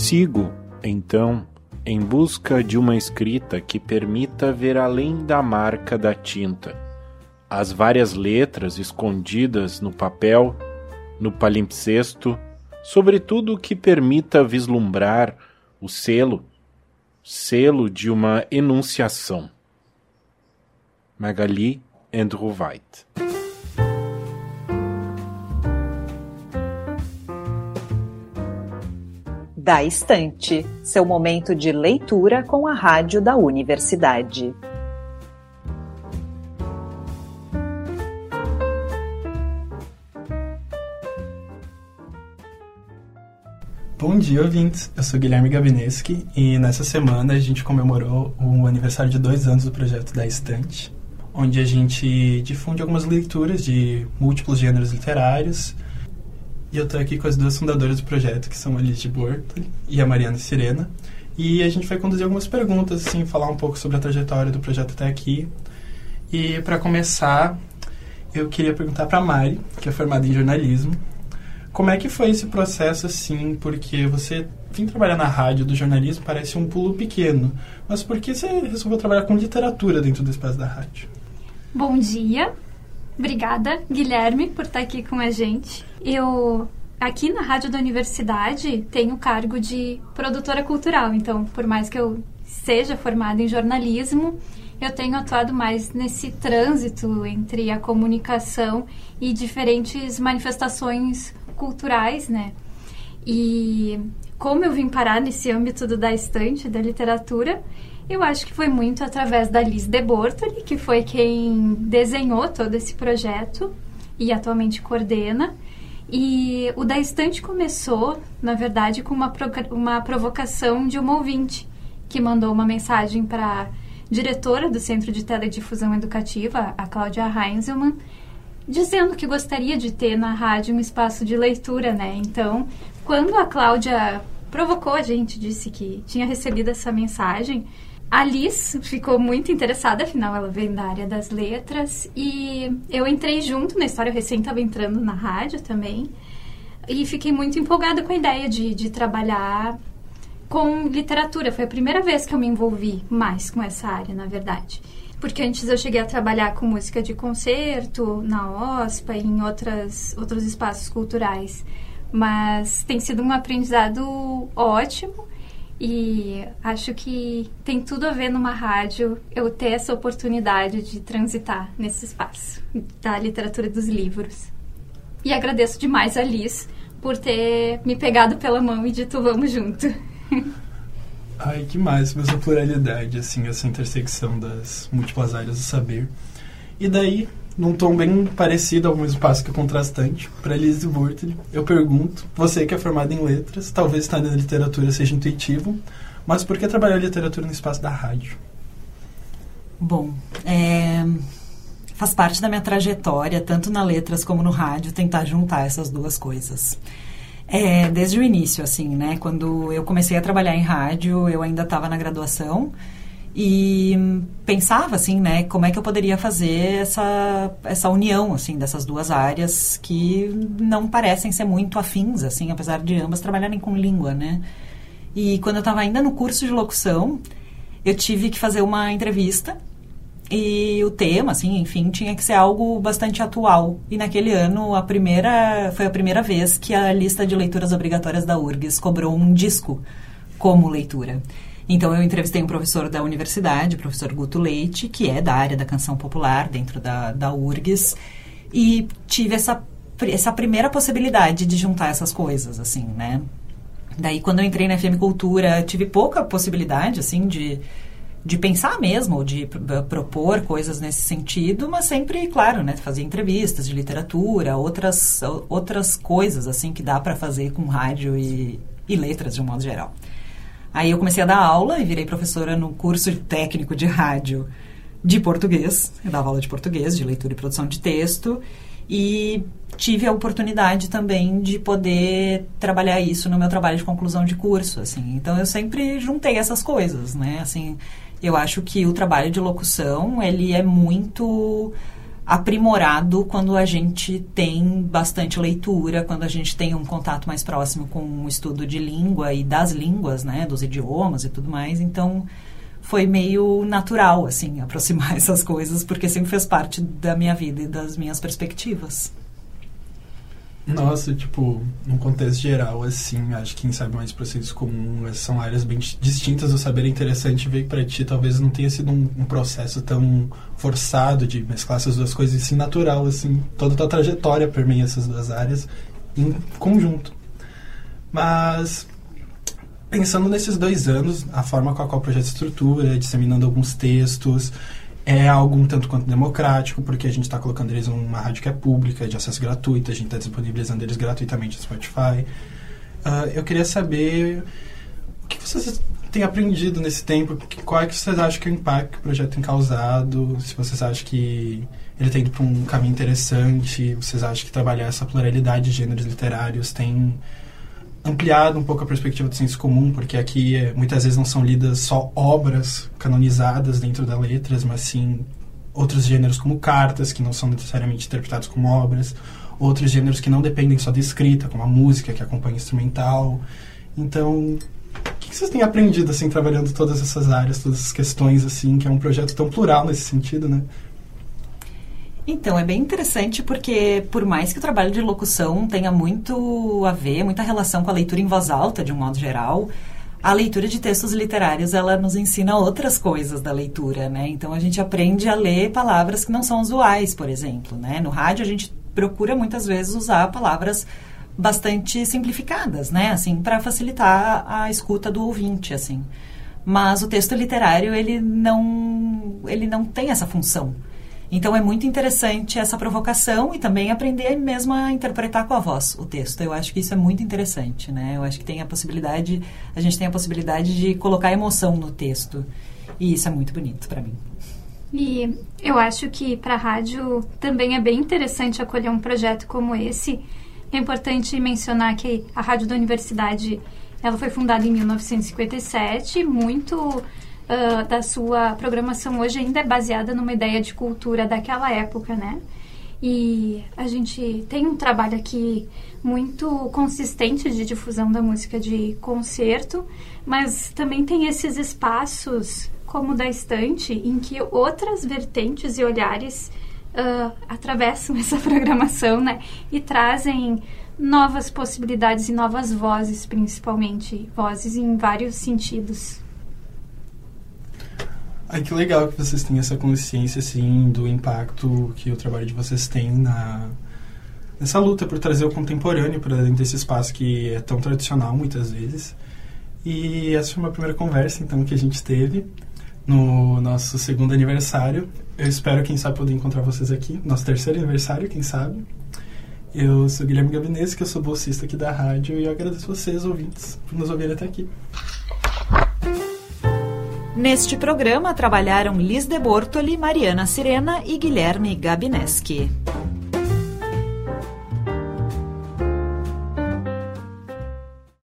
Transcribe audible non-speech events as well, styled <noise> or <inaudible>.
Sigo, então, em busca de uma escrita que permita ver além da marca da tinta, as várias letras escondidas no papel, no palimpsesto, sobretudo que permita vislumbrar o selo, selo de uma enunciação. Magali Andrew White Da Estante, seu momento de leitura com a rádio da universidade. Bom dia, ouvintes. Eu sou Guilherme Gabineski e nessa semana a gente comemorou o aniversário de dois anos do projeto Da Estante, onde a gente difunde algumas leituras de múltiplos gêneros literários. E eu estou aqui com as duas fundadoras do projeto, que são a Liz de Bortoli e a Mariana Sirena. E a gente vai conduzir algumas perguntas, assim, falar um pouco sobre a trajetória do projeto até aqui. E para começar, eu queria perguntar para Mari, que é formada em jornalismo, como é que foi esse processo assim? Porque você vir trabalhar na rádio do jornalismo parece um pulo pequeno, mas por que você resolveu trabalhar com literatura dentro do espaço da rádio? Bom dia. Obrigada, Guilherme, por estar aqui com a gente. Eu aqui na rádio da universidade tenho o cargo de produtora cultural, então por mais que eu seja formada em jornalismo, eu tenho atuado mais nesse trânsito entre a comunicação e diferentes manifestações culturais, né? E como eu vim parar nesse âmbito do da estante, da literatura, eu acho que foi muito através da Liz de Bortoli, que foi quem desenhou todo esse projeto e atualmente coordena. E o da estante começou, na verdade, com uma, uma provocação de uma ouvinte que mandou uma mensagem para diretora do Centro de Teledifusão Educativa, a Cláudia Heinzelmann, dizendo que gostaria de ter na rádio um espaço de leitura, né? Então, quando a Cláudia provocou a gente, disse que tinha recebido essa mensagem, a Liz ficou muito interessada, afinal ela vem da área das letras, e eu entrei junto na história, eu recém estava entrando na rádio também, e fiquei muito empolgada com a ideia de, de trabalhar com literatura. Foi a primeira vez que eu me envolvi mais com essa área, na verdade porque antes eu cheguei a trabalhar com música de concerto na OSPA em outras, outros espaços culturais. Mas tem sido um aprendizado ótimo e acho que tem tudo a ver numa rádio eu ter essa oportunidade de transitar nesse espaço da literatura dos livros. E agradeço demais a Liz por ter me pegado pela mão e dito vamos junto. <laughs> Ai, que máximo essa pluralidade, assim, essa intersecção das múltiplas áreas do saber. E daí, num tom bem parecido ao mesmo passo que contrastante, para Elise Burtley, eu pergunto, você que é formada em letras, talvez estar na literatura seja intuitivo, mas por que trabalhar literatura no espaço da rádio? Bom, é, faz parte da minha trajetória, tanto na letras como no rádio, tentar juntar essas duas coisas. É, desde o início, assim, né? Quando eu comecei a trabalhar em rádio, eu ainda estava na graduação e pensava, assim, né? Como é que eu poderia fazer essa, essa união, assim, dessas duas áreas que não parecem ser muito afins, assim, apesar de ambas trabalharem com língua, né? E quando eu estava ainda no curso de locução, eu tive que fazer uma entrevista e o tema, assim, enfim, tinha que ser algo bastante atual. E naquele ano, a primeira foi a primeira vez que a lista de leituras obrigatórias da URGS cobrou um disco como leitura. Então eu entrevistei um professor da universidade, o professor Guto Leite, que é da área da canção popular dentro da, da URGS, e tive essa, essa primeira possibilidade de juntar essas coisas, assim, né? Daí, quando eu entrei na FM Cultura, tive pouca possibilidade, assim, de de pensar mesmo, de propor coisas nesse sentido, mas sempre, claro, né, fazer entrevistas de literatura, outras, outras coisas assim que dá para fazer com rádio e, e letras de um modo geral. Aí eu comecei a dar aula e virei professora no curso técnico de rádio de português. Eu dava aula de português, de leitura e produção de texto. E tive a oportunidade também de poder trabalhar isso no meu trabalho de conclusão de curso, assim. Então eu sempre juntei essas coisas, né? Assim, eu acho que o trabalho de locução, ele é muito aprimorado quando a gente tem bastante leitura, quando a gente tem um contato mais próximo com o estudo de língua e das línguas, né, dos idiomas e tudo mais. Então, foi meio natural, assim, <laughs> aproximar essas coisas, porque sempre fez parte da minha vida e das minhas perspectivas. Nossa, tipo, num contexto geral, assim, acho que quem sabe mais processos comuns são áreas bem distintas do saber. É interessante que para ti talvez não tenha sido um, um, processo tão forçado de mesclar essas duas coisas, e sim natural, assim. Toda a tua trajetória permeia essas duas áreas em conjunto. Mas, pensando nesses dois anos, a forma com a qual o projeto estrutura, disseminando alguns textos, é algo um tanto quanto democrático, porque a gente está colocando eles numa rádio que é pública, de acesso gratuito, a gente está disponibilizando eles gratuitamente no Spotify. Uh, eu queria saber o que vocês têm aprendido nesse tempo, qual é que vocês acham que é o impacto que o projeto tem causado, se vocês acham que ele tem ido para um caminho interessante, vocês acham que trabalhar essa pluralidade de gêneros literários tem ampliado um pouco a perspectiva do senso comum, porque aqui é, muitas vezes não são lidas só obras canonizadas dentro das letras, mas sim outros gêneros como cartas, que não são necessariamente interpretados como obras, outros gêneros que não dependem só da escrita, como a música, que acompanha instrumental. Então, o que vocês têm aprendido, assim, trabalhando todas essas áreas, todas essas questões, assim, que é um projeto tão plural nesse sentido, né? Então, é bem interessante porque, por mais que o trabalho de locução tenha muito a ver, muita relação com a leitura em voz alta, de um modo geral, a leitura de textos literários, ela nos ensina outras coisas da leitura, né? Então, a gente aprende a ler palavras que não são usuais, por exemplo, né? No rádio, a gente procura muitas vezes usar palavras bastante simplificadas, né? Assim, para facilitar a escuta do ouvinte, assim. Mas o texto literário, ele não, ele não tem essa função. Então é muito interessante essa provocação e também aprender mesmo a interpretar com a voz o texto. Eu acho que isso é muito interessante, né? Eu acho que tem a possibilidade, a gente tem a possibilidade de colocar emoção no texto. E isso é muito bonito para mim. E eu acho que para a rádio também é bem interessante acolher um projeto como esse. É importante mencionar que a Rádio da Universidade ela foi fundada em 1957, muito uh, da sua programação hoje ainda é baseada numa ideia de cultura daquela época, né? E a gente tem um trabalho aqui muito consistente de difusão da música de concerto, mas também tem esses espaços, como da estante, em que outras vertentes e olhares uh, atravessam <laughs> essa programação, né? E trazem novas possibilidades e novas vozes, principalmente, vozes em vários sentidos. Ai, que legal que vocês têm essa consciência, assim, do impacto que o trabalho de vocês tem na nessa luta por trazer o contemporâneo para dentro desse espaço que é tão tradicional muitas vezes. E essa foi uma primeira conversa, então, que a gente teve no nosso segundo aniversário. Eu espero, quem sabe, poder encontrar vocês aqui. Nosso terceiro aniversário, quem sabe. Eu sou Guilherme Gabinese, que eu sou bolsista aqui da rádio, e eu agradeço vocês, ouvintes, por nos ouvirem até aqui. Neste programa trabalharam Liz de Bortoli, Mariana Sirena e Guilherme Gabineski.